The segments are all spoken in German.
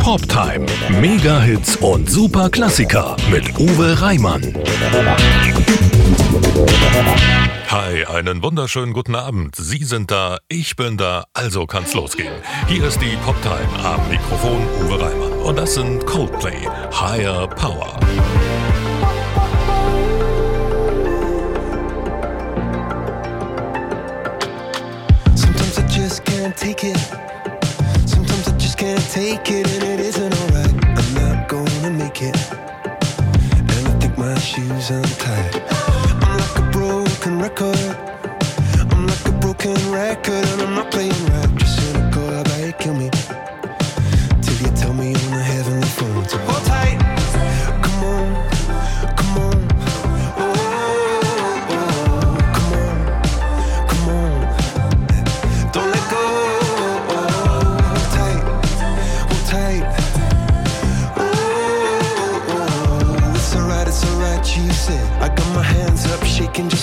Poptime. Mega-Hits und super Klassiker mit Uwe Reimann. Hi, einen wunderschönen guten Abend. Sie sind da, ich bin da, also kann's losgehen. Hier ist die Poptime am Mikrofon Uwe Reimann. Und das sind Coldplay, Higher Power. Sometimes I just can't take it. I can't take it, and it isn't alright. I'm not gonna make it. And I think my shoes untied. I'm like a broken record. I'm like a broken record, and I'm not playing right. Just cynical, you kill me?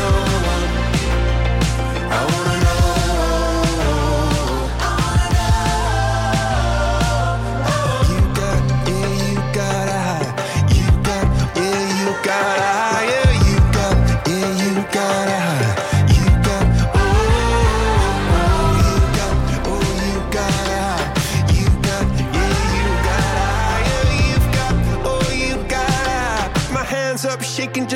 Someone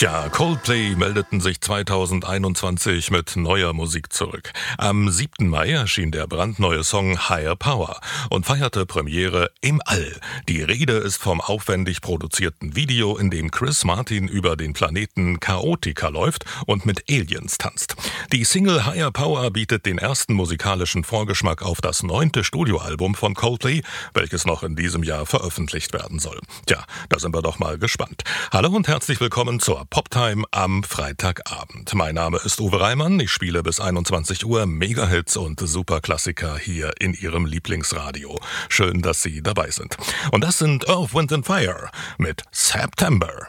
Tja, Coldplay meldeten sich 2021 mit neuer Musik zurück. Am 7. Mai erschien der brandneue Song Higher Power und feierte Premiere im All. Die Rede ist vom aufwendig produzierten Video, in dem Chris Martin über den Planeten Chaotica läuft und mit Aliens tanzt. Die Single Higher Power bietet den ersten musikalischen Vorgeschmack auf das neunte Studioalbum von Coldplay, welches noch in diesem Jahr veröffentlicht werden soll. Tja, da sind wir doch mal gespannt. Hallo und herzlich willkommen zur Poptime am Freitagabend. Mein Name ist Uwe Reimann. Ich spiele bis 21 Uhr Megahits und Superklassiker hier in Ihrem Lieblingsradio. Schön, dass Sie dabei sind. Und das sind Earth, Wind and Fire mit September.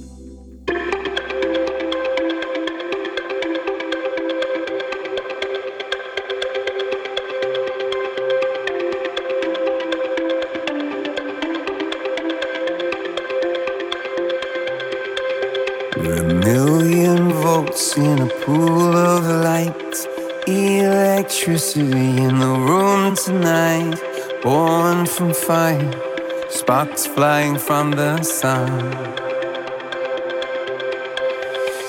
Electricity in the room tonight. Born from fire, sparks flying from the sun.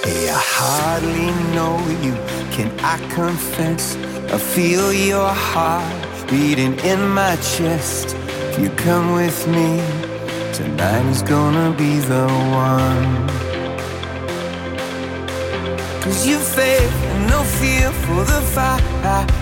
Hey, I hardly know you, can I confess? I feel your heart beating in my chest. If you come with me, tonight is gonna be the one. Cause you faith and no fear for the fight.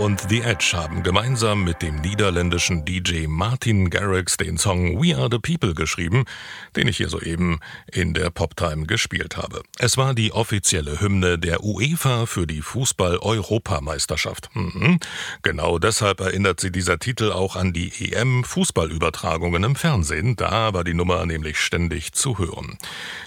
Und The Edge haben gemeinsam mit dem niederländischen DJ Martin Garrix den Song We Are the People geschrieben, den ich hier soeben in der Poptime gespielt habe. Es war die offizielle Hymne der UEFA für die Fußball-Europameisterschaft. Mhm. Genau deshalb erinnert sie dieser Titel auch an die EM-Fußballübertragungen im Fernsehen. Da war die Nummer nämlich ständig zu hören.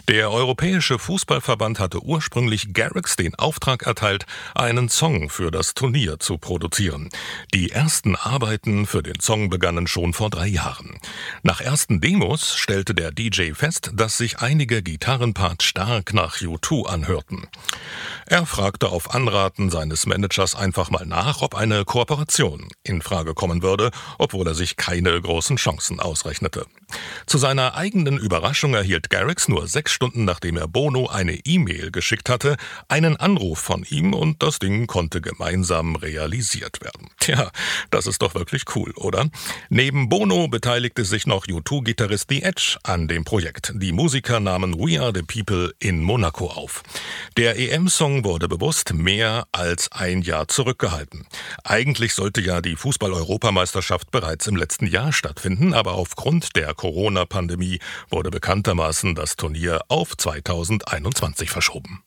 Der Europäische Fußballverband hatte ursprünglich Garrix den Auftrag erteilt, einen Song für das Turnier zu produzieren. Produzieren. Die ersten Arbeiten für den Song begannen schon vor drei Jahren. Nach ersten Demos stellte der DJ fest, dass sich einige Gitarrenparts stark nach U2 anhörten. Er fragte auf Anraten seines Managers einfach mal nach, ob eine Kooperation in Frage kommen würde, obwohl er sich keine großen Chancen ausrechnete. Zu seiner eigenen Überraschung erhielt Garrix nur sechs Stunden nachdem er Bono eine E-Mail geschickt hatte, einen Anruf von ihm und das Ding konnte gemeinsam realisiert werden. Tja, das ist doch wirklich cool, oder? Neben Bono beteiligte sich noch U2-Gitarrist The Edge an dem Projekt. Die Musiker nahmen We Are the People in Monaco auf. Der EM-Song wurde bewusst mehr als ein Jahr zurückgehalten. Eigentlich sollte ja die Fußball-Europameisterschaft bereits im letzten Jahr stattfinden, aber aufgrund der Corona-Pandemie wurde bekanntermaßen das Turnier auf 2021 verschoben.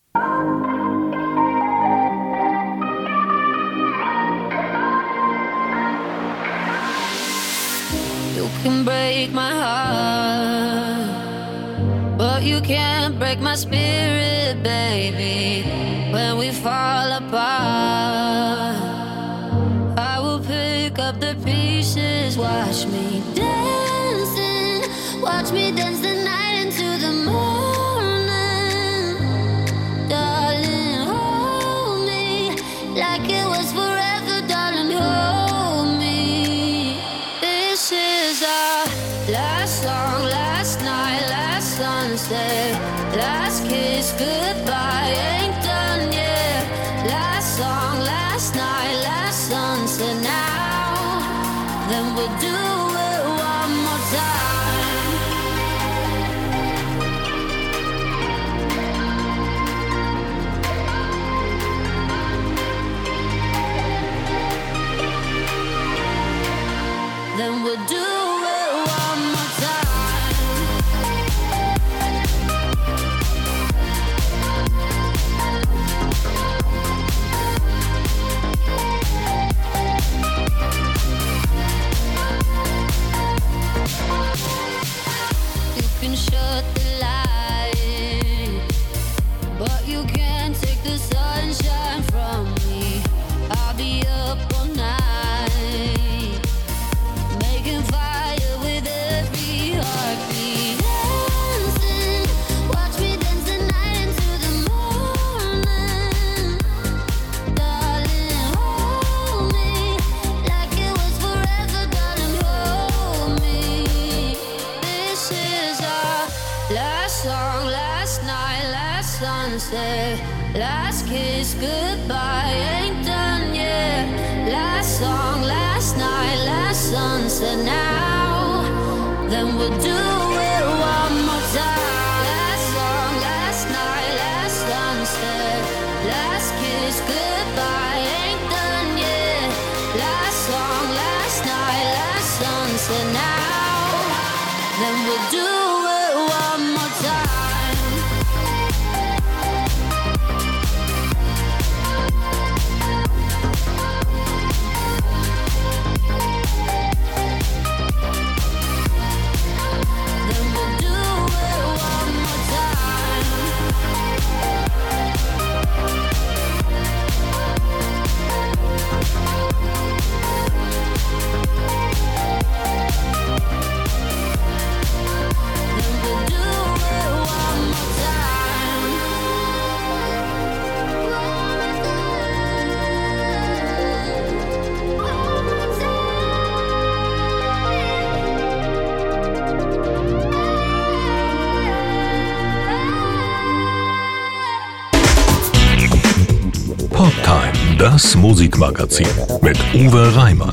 You can break my heart, but you can't break my spirit, baby. When we fall apart, I will pick up the pieces. Watch me dancing, watch me dance good. Musikmagazin mit Uwe Reimann.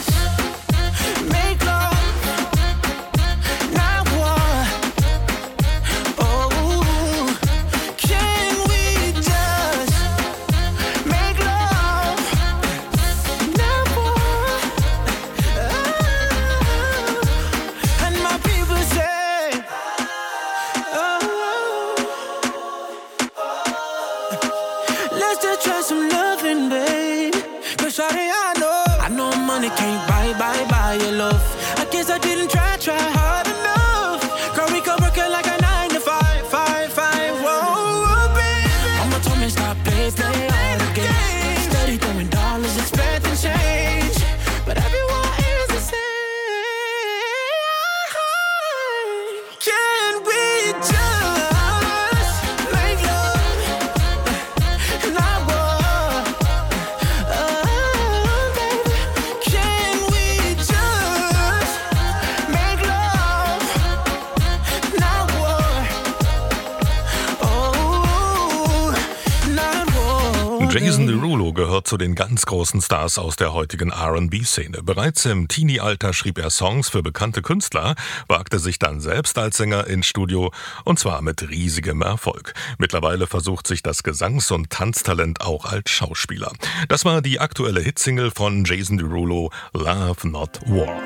den ganz großen Stars aus der heutigen R&B-Szene. Bereits im Teenie-Alter schrieb er Songs für bekannte Künstler, wagte sich dann selbst als Sänger ins Studio und zwar mit riesigem Erfolg. Mittlerweile versucht sich das Gesangs- und Tanztalent auch als Schauspieler. Das war die aktuelle Hitsingle von Jason Derulo, Love Not War.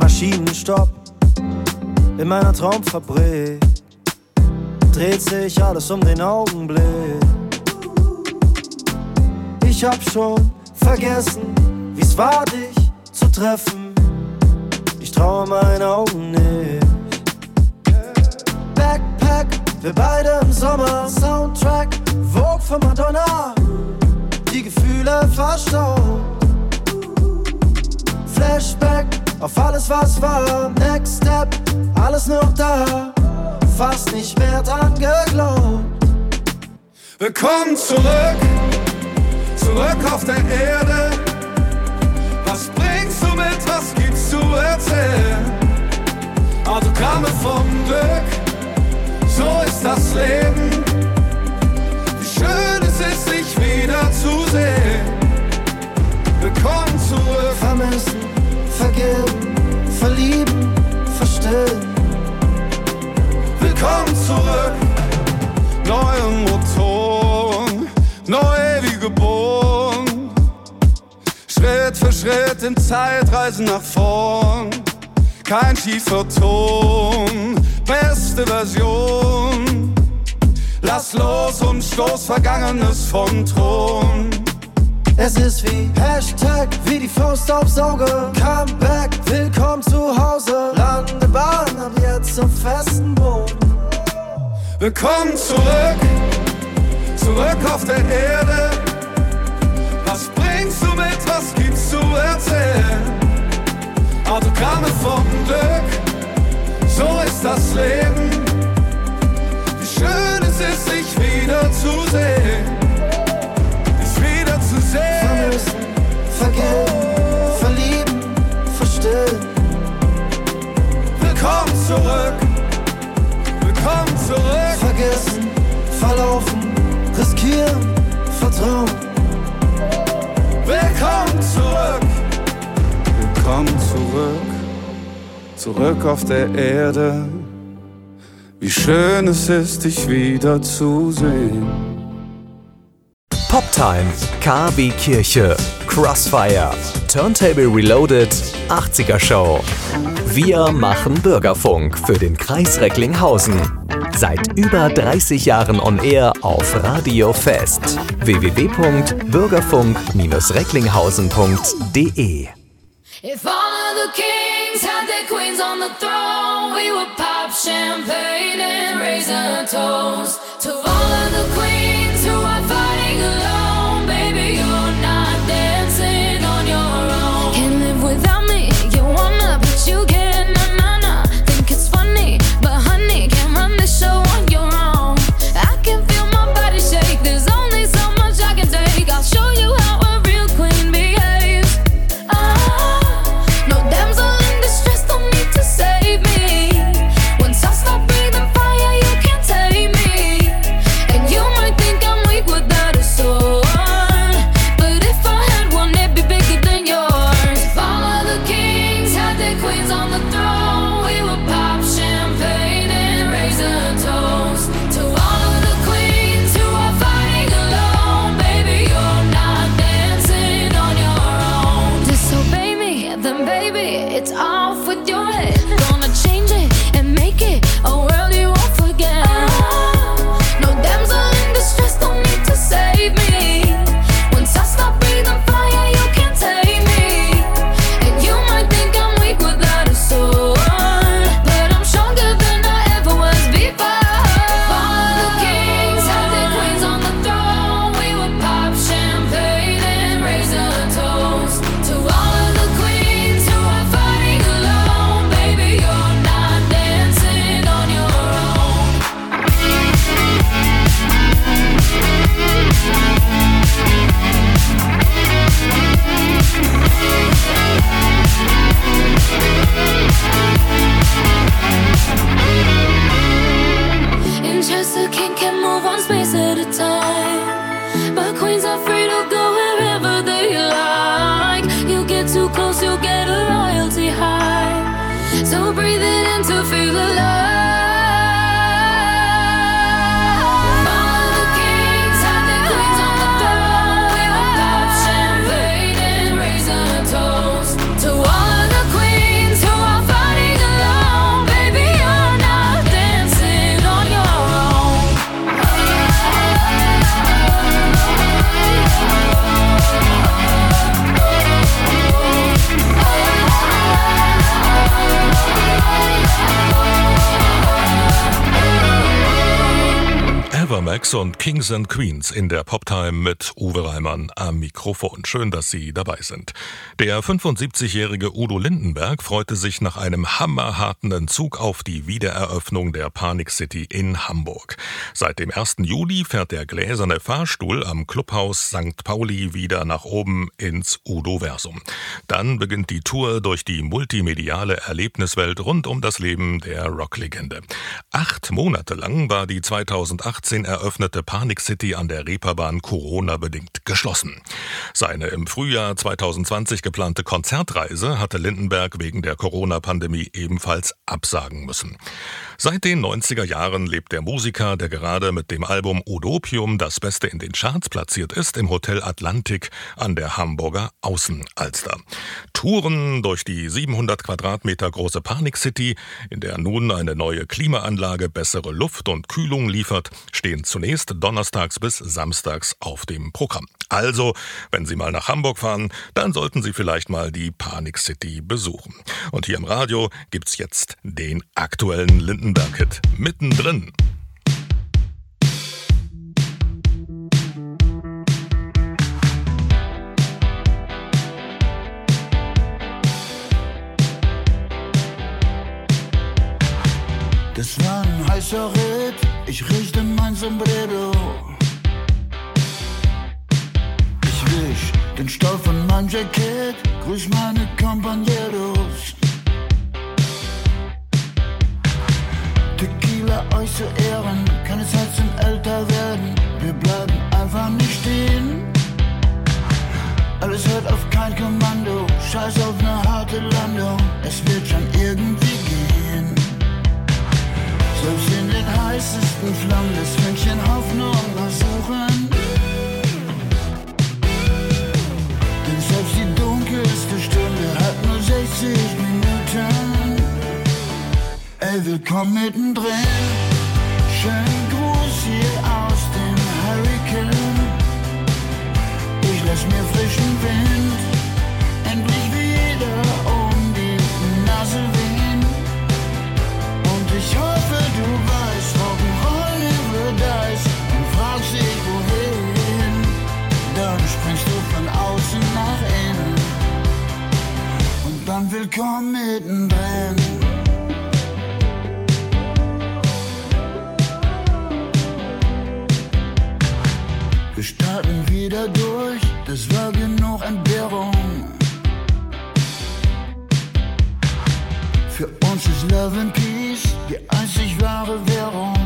Maschinenstopp in meiner Traumfabrik. Dreht sich alles um den Augenblick. Ich hab schon vergessen, wie's war, dich zu treffen. Ich traue meinen Augen nicht. Backpack, wir beide im Sommer. Soundtrack, Vogue von Madonna. Die Gefühle verstaut. Flashback auf alles, was war. Next Step, alles noch da. Fast nicht mehr dran geglaubt. Willkommen zurück, zurück auf der Erde. Was bringst du mit, was gibt's zu erzählen? Autogramme vom Glück, so ist das Leben. Wie schön es ist, sich wieder zu sehen. Willkommen zurück. Vermissen, vergeben, verlieben, verstehen. Willkommen zurück. Neue Motoren, neu wie geboren. Schritt für Schritt in Zeitreisen nach vorn. Kein schiefer Ton, beste Version. Lass los und stoß Vergangenes vom Thron. Es ist wie Hashtag, wie die Faust aufs Auge. Comeback, willkommen zu Hause. Landebahn ab jetzt auf festen Boden. Willkommen zurück, zurück auf der Erde. Was bringst du mit, was gibt's zu erzählen? Autogramme vom Glück, so ist das Leben. Wie schön es ist, sich wieder. Dich wieder zu sehen. Vermissen, vergeben, laufen, riskieren, vertrauen. Willkommen zurück, willkommen zurück, zurück auf der Erde. Wie schön es ist, dich wieder zu sehen. Poptime, KB Kirche. Crossfire, Turntable Reloaded, 80er Show. Wir machen Bürgerfunk für den Kreis Recklinghausen. Seit über 30 Jahren on air auf Radio Fest. www.bürgerfunk-recklinghausen.de If all of the kings had their queens on the throne, we would pop champagne and raise a toast to all of the queens Evermax und Kings and Queens in der Poptime mit Uwe Reimann am Mikrofon. Schön, dass Sie dabei sind. Der 75-jährige Udo Lindenberg freute sich nach einem hammerharten Entzug auf die Wiedereröffnung der Panic City in Hamburg. Seit dem 1. Juli fährt der gläserne Fahrstuhl am Clubhaus St. Pauli wieder nach oben ins Udo-Versum. Dann beginnt die Tour durch die multimediale Erlebniswelt rund um das Leben der Rocklegende. Acht Monate lang war die 2018 eröffnete Panic City an der Reeperbahn Corona-bedingt geschlossen. Seine im Frühjahr 2020 geplante Konzertreise hatte Lindenberg wegen der Corona-Pandemie ebenfalls absagen müssen. Seit den 90er Jahren lebt der Musiker, der gerade mit dem Album Odopium das Beste in den Charts platziert ist, im Hotel Atlantik an der Hamburger Außenalster. Touren durch die 700 Quadratmeter große Panic City, in der nun eine neue Klimaanlage bessere Luft und Kühlung liefert, stehen zunächst donnerstags bis samstags auf dem Programm. Also, wenn Sie mal nach Hamburg fahren, dann sollten Sie vielleicht mal die Panic City besuchen. Und hier im Radio gibt's jetzt den aktuellen Lindenberg-Hit mittendrin. Das war ein heißer Ritt, ich riechte mein Sombrero. Ich wisch den Stoff von meinem Jackett, grüß meine Compañeros. Tequila euch zu ehren, keine Zeit zum älter werden. Wir bleiben einfach nicht stehen. Alles hört auf kein Kommando, scheiß auf ne harte Landung, es wird Flammen des Fünkchen Hoffnung noch suchen. Denn selbst die dunkelste Stunde hat nur 60 Minuten. Ey, willkommen mittendrin. Schönen Gruß hier aus dem Hurricane. Ich lass mir frischen Wind dann willkommen mittendrin. Wir starten wieder durch, das war genug Entbehrung. Für uns ist Love and Peace die einzig wahre Währung.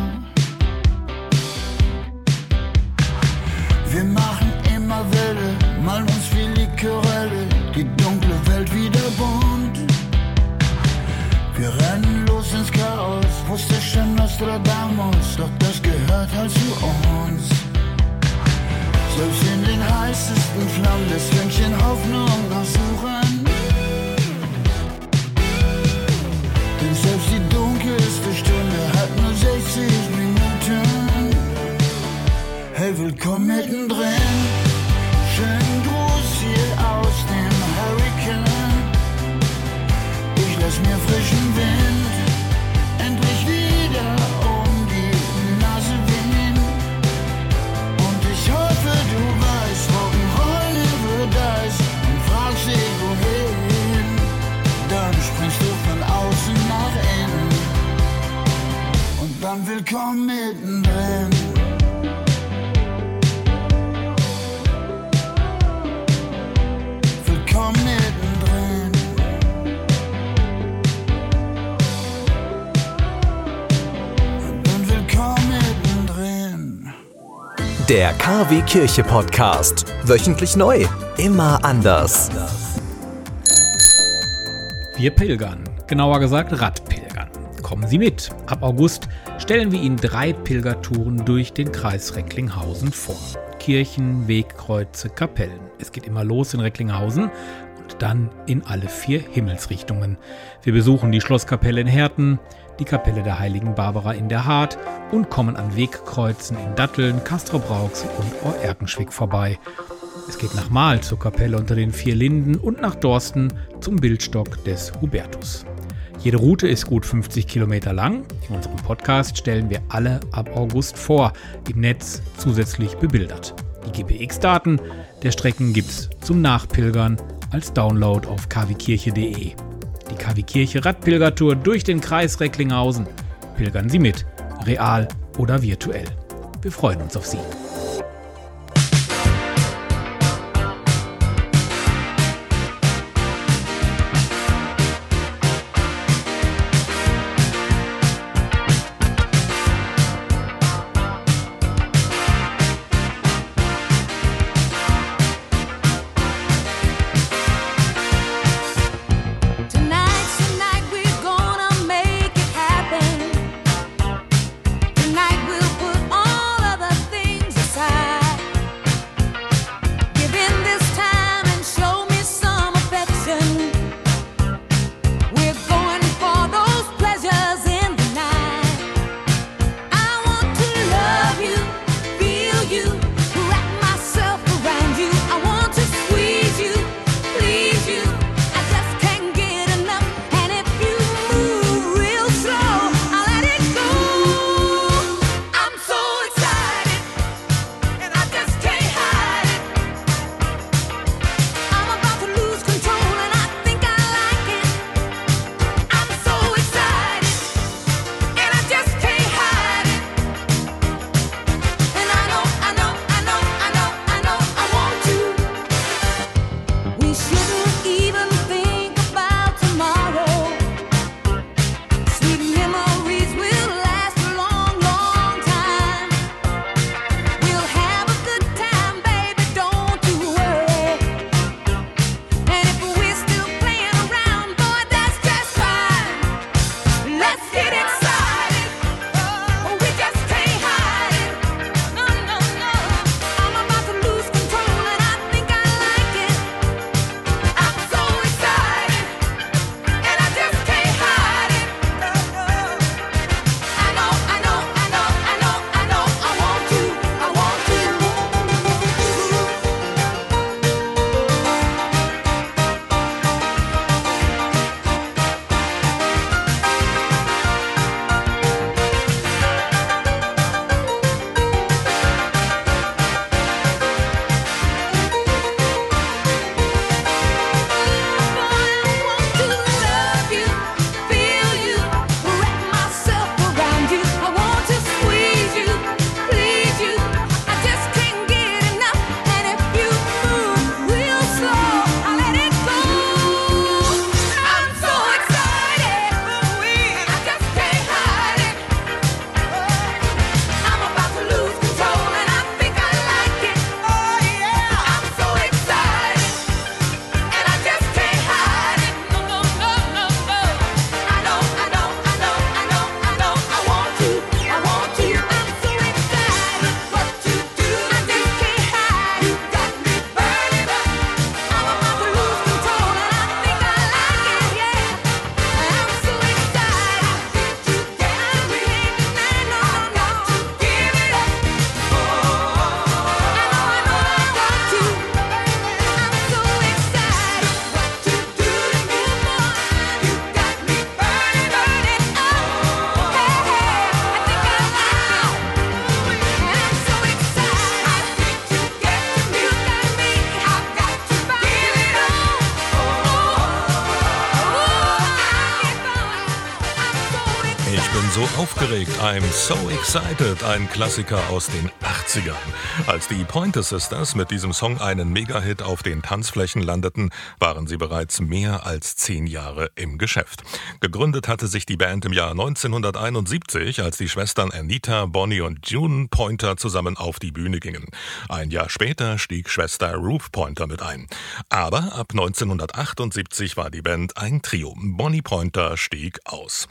Nostradamus, doch das gehört halt zu uns. Selbst in den heißesten Flammen des Fünkchen Der KW Kirche Podcast. Wöchentlich neu. Immer anders. Wir pilgern, genauer gesagt Radpilgern. Kommen Sie mit. Ab August stellen wir Ihnen drei Pilgertouren durch den Kreis Recklinghausen vor. Kirchen, Wegkreuze, Kapellen. Es geht immer los in Recklinghausen und dann in alle vier Himmelsrichtungen. Wir besuchen die Schlosskapelle in Herten, die Kapelle der heiligen Barbara in der Hart und kommen an Wegkreuzen in Datteln, Castrop-Rauxel und Ohr-Erkenschwick vorbei. Es geht nach Mahl zur Kapelle unter den vier Linden und nach Dorsten zum Bildstock des Hubertus. Jede Route ist gut 50 Kilometer lang. In unserem Podcast stellen wir alle ab August vor, im Netz zusätzlich bebildert. Die GPX-Daten der Strecken gibt's zum Nachpilgern als Download auf kwkirche.de. Die KW Kirche Radpilgertour durch den Kreis Recklinghausen. Pilgern Sie mit, real oder virtuell. Wir freuen uns auf Sie. Aufgeregt? I'm so excited, ein Klassiker aus den 80ern. Als die Pointer Sisters mit diesem Song einen Mega-Hit auf den Tanzflächen landeten, waren sie bereits mehr als zehn Jahre im Geschäft. Gegründet hatte sich die Band im Jahr 1971, als die Schwestern Anita, Bonnie und June Pointer zusammen auf die Bühne gingen. Ein Jahr später stieg Schwester Ruth Pointer mit ein. Aber ab 1978 war die Band ein Trio. Bonnie Pointer stieg aus.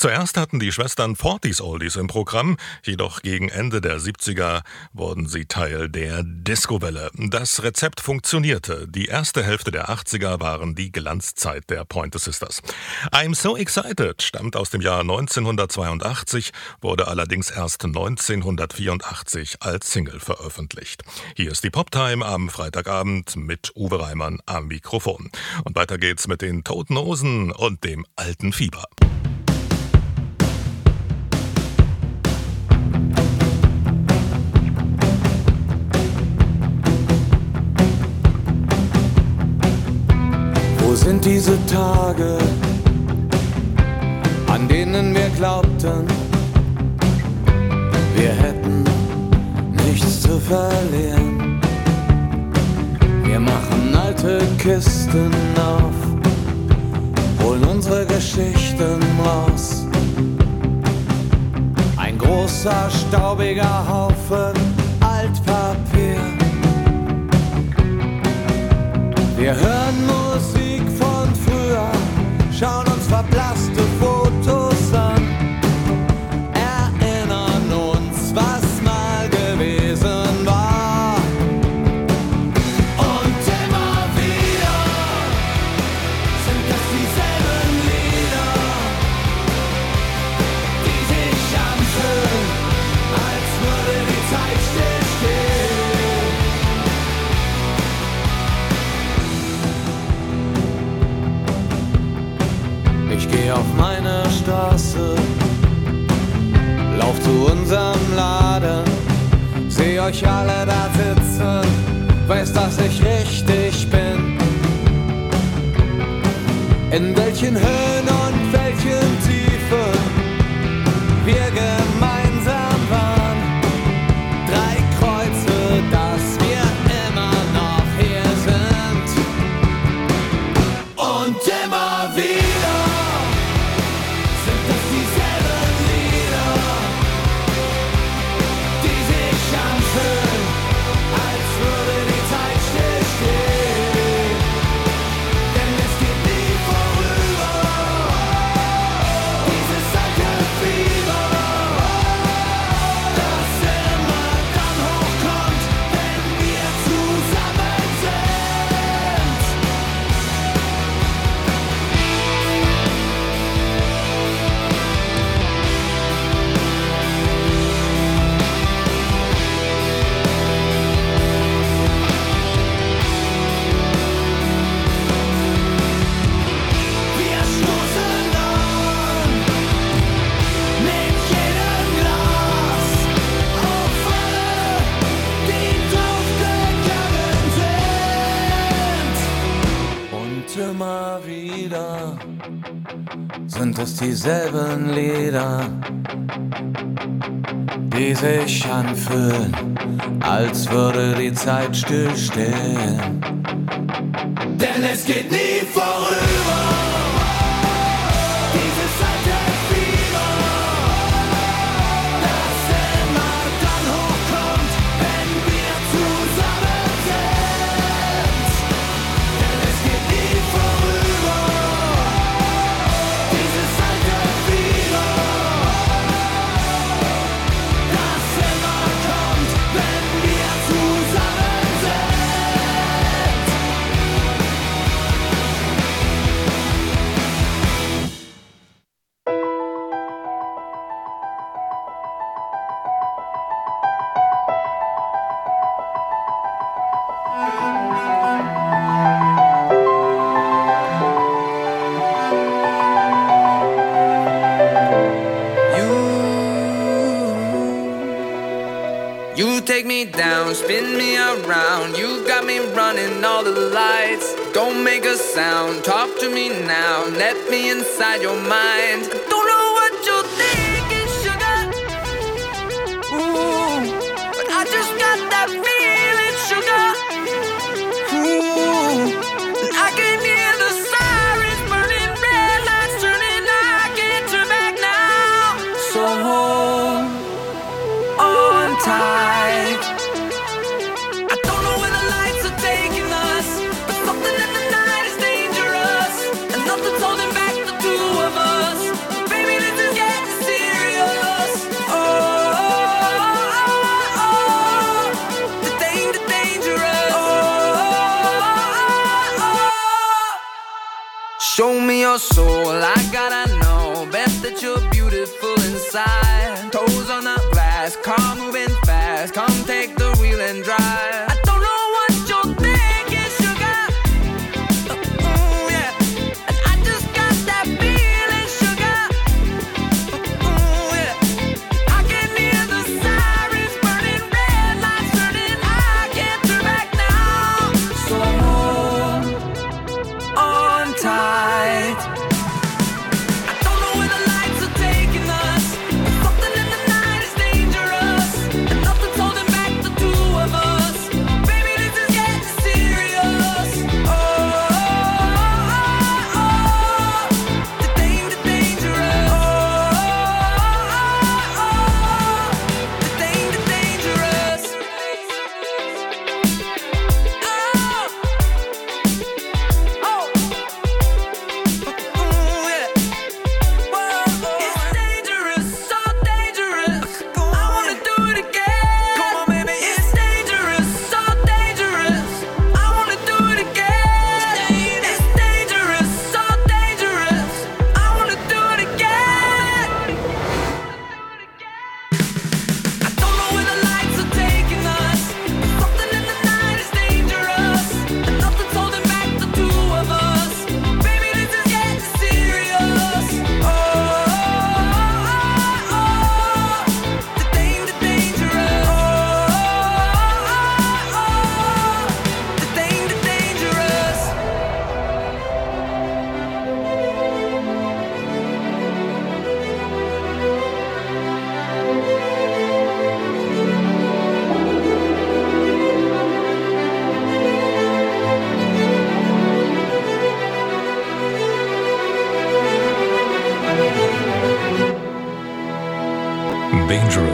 Zuerst hatten die Schwestern 40s Oldies im Programm, jedoch gegen Ende der 70er wurden sie Teil der Discowelle. Das Rezept funktionierte. Die erste Hälfte der 80er waren die Glanzzeit der Pointer Sisters. I'm So Excited stammt aus dem Jahr 1982, wurde allerdings erst 1984 als Single veröffentlicht. Hier ist die Poptime am Freitagabend mit Uwe Reimann am Mikrofon. Und weiter geht's mit den Toten Hosen und dem alten Fieber. Sind diese Tage, an denen wir glaubten, wir hätten nichts zu verlieren? Wir machen alte Kisten auf, holen unsere Geschichten raus. Ein großer, staubiger Haufen Altpapier. Wir hören Musik schauen uns verblasste Fotos zu unserem Laden, seh euch alle da sitzen, weiß, dass ich richtig bin. In welchen Höhen sich anfühlen, als würde die Zeit stillstehen. Denn es geht nie sound, talk to me now. Let me inside your mind.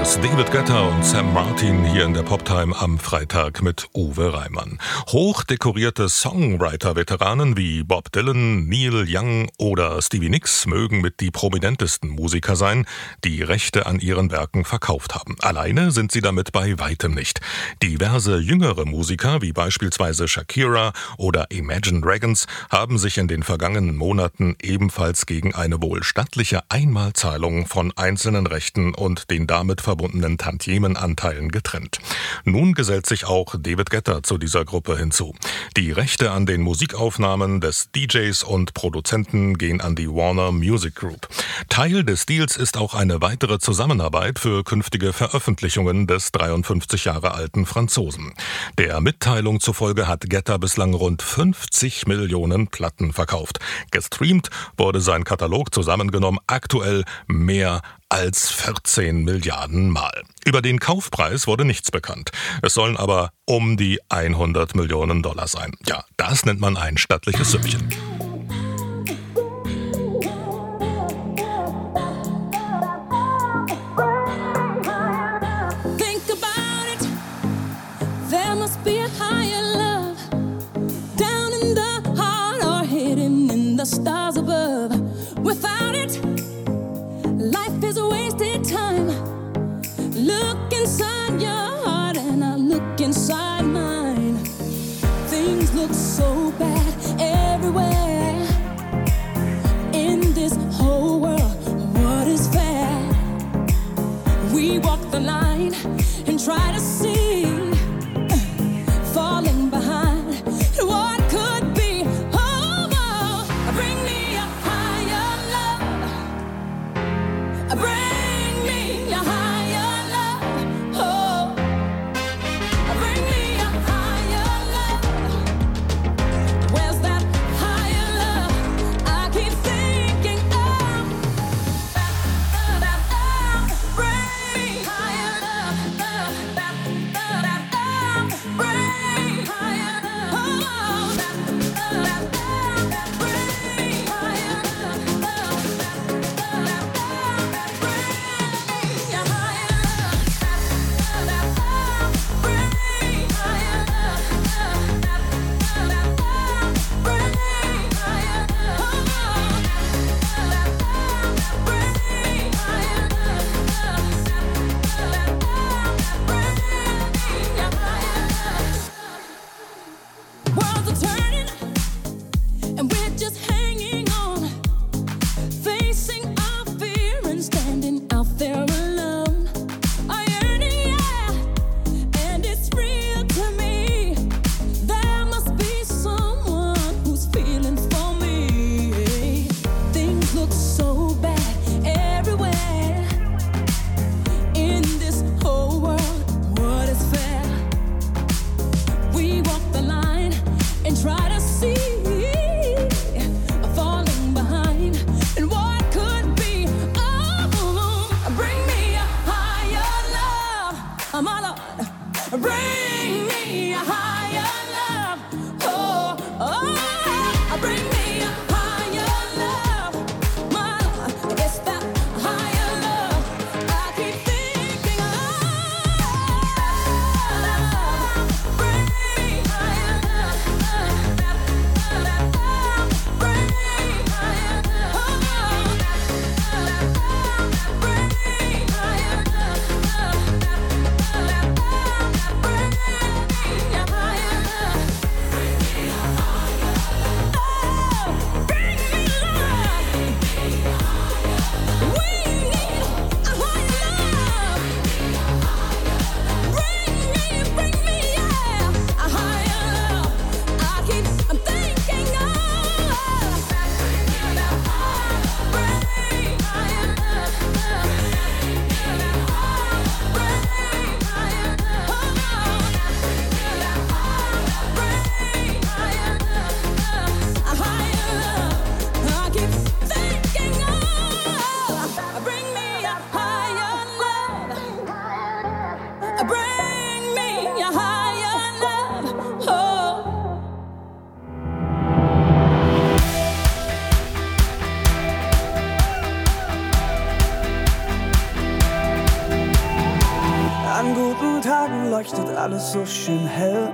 Dangerous, David Guetta und Sam Martin hier in der Poptime am Freitag mit Uwe Reimann. Hochdekorierte Songwriter-Veteranen wie Bob Dylan, Neil Young oder Stevie Nicks mögen mit die prominentesten Musiker sein, die Rechte an ihren Werken verkauft haben. Alleine sind sie damit bei weitem nicht. Diverse jüngere Musiker wie beispielsweise Shakira oder Imagine Dragons haben sich in den vergangenen Monaten ebenfalls gegen eine wohl stattliche Einmalzahlung von einzelnen Rechten und den damit verbundenen Tantiemenanteilen getrennt. Nun gesellt sich auch David Guetta zu dieser Gruppe hinzu. Die Rechte an den Musikaufnahmen des DJs und Produzenten gehen an die Warner Music Group. Teil des Deals ist auch eine weitere Zusammenarbeit für künftige Veröffentlichungen des 53 Jahre alten Franzosen. Der Mitteilung zufolge hat Guetta bislang rund 50 Millionen Platten verkauft. Gestreamt wurde sein Katalog zusammengenommen aktuell mehr als 14 Milliarden Mal. Über den Kaufpreis wurde nichts bekannt. Es sollen aber um die 100 Millionen Dollar sein. Ja, das nennt man ein stattliches Sümmchen. Your heart and I look inside mine. Things look so bad Tagen leuchtet alles so schön hell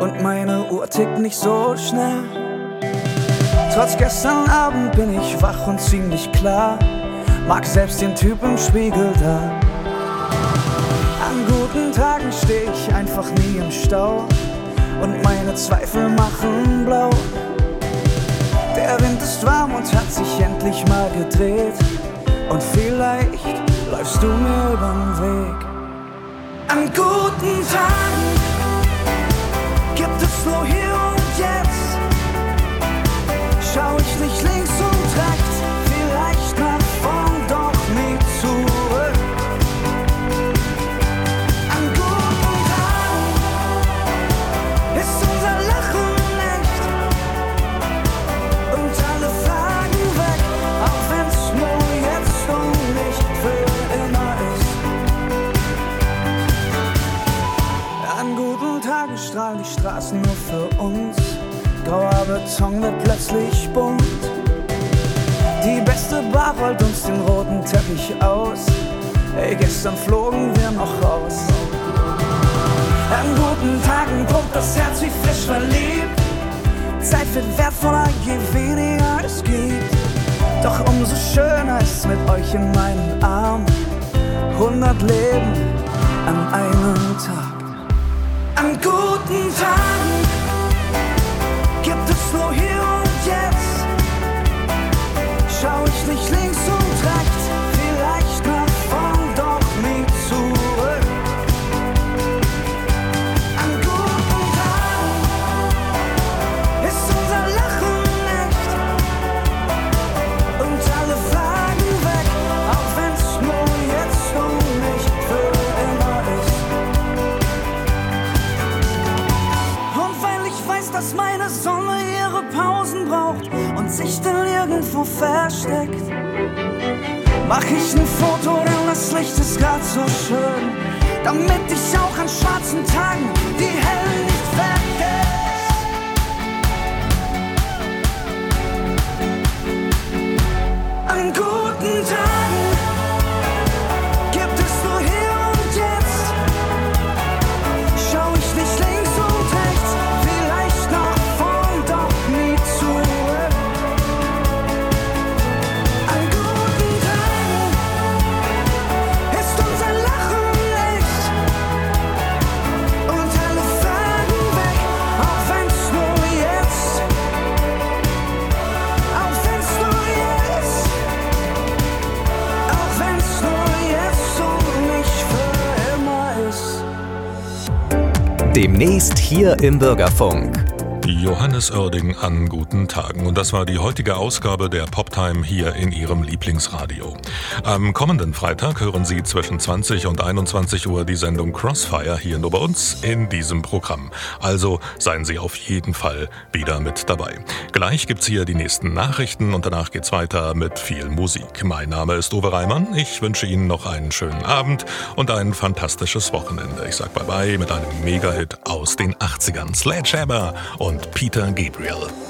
und meine Uhr tickt nicht so schnell. Trotz gestern Abend bin ich wach und ziemlich klar, mag selbst den Typ im Spiegel da. An guten Tagen steh ich einfach nie im Stau und meine Zweifel machen blau. Der Wind ist warm und hat sich endlich mal gedreht und vielleicht läufst du mir übern Weg. An guten Tagen gibt es nur hier und jetzt. Schau ich nicht links und rechts, Straßen nur für uns. Grauer Beton wird plötzlich bunt. Die beste Bar rollt uns den roten Teppich aus. Ey, gestern flogen wir noch raus. An guten Tagen pumpt das Herz wie frisch verliebt. Zeit wird wertvoller, je weniger es gibt. Doch umso schöner ist mit euch in meinen Armen. 100 Leben an einem Tag. An guten Tagen gibt es nur hier und jetzt. Schau ich nicht hier im Bürgerfunk. Johannes Oerding an guten Tagen. Und das war die heutige Ausgabe der Poptime hier in Ihrem Lieblingsradio. Am kommenden Freitag hören Sie zwischen 20 und 21 Uhr die Sendung Crossfire hier nur bei uns in diesem Programm. Also seien Sie auf jeden Fall wieder mit dabei. Gleich gibt's hier die nächsten Nachrichten und danach geht's weiter mit viel Musik. Mein Name ist Uwe Reimann. Ich wünsche Ihnen noch einen schönen Abend und ein fantastisches Wochenende. Ich sag bye bye mit einem Mega-Hit aus den 80ern. Sledgehammer und Peter Gabriel.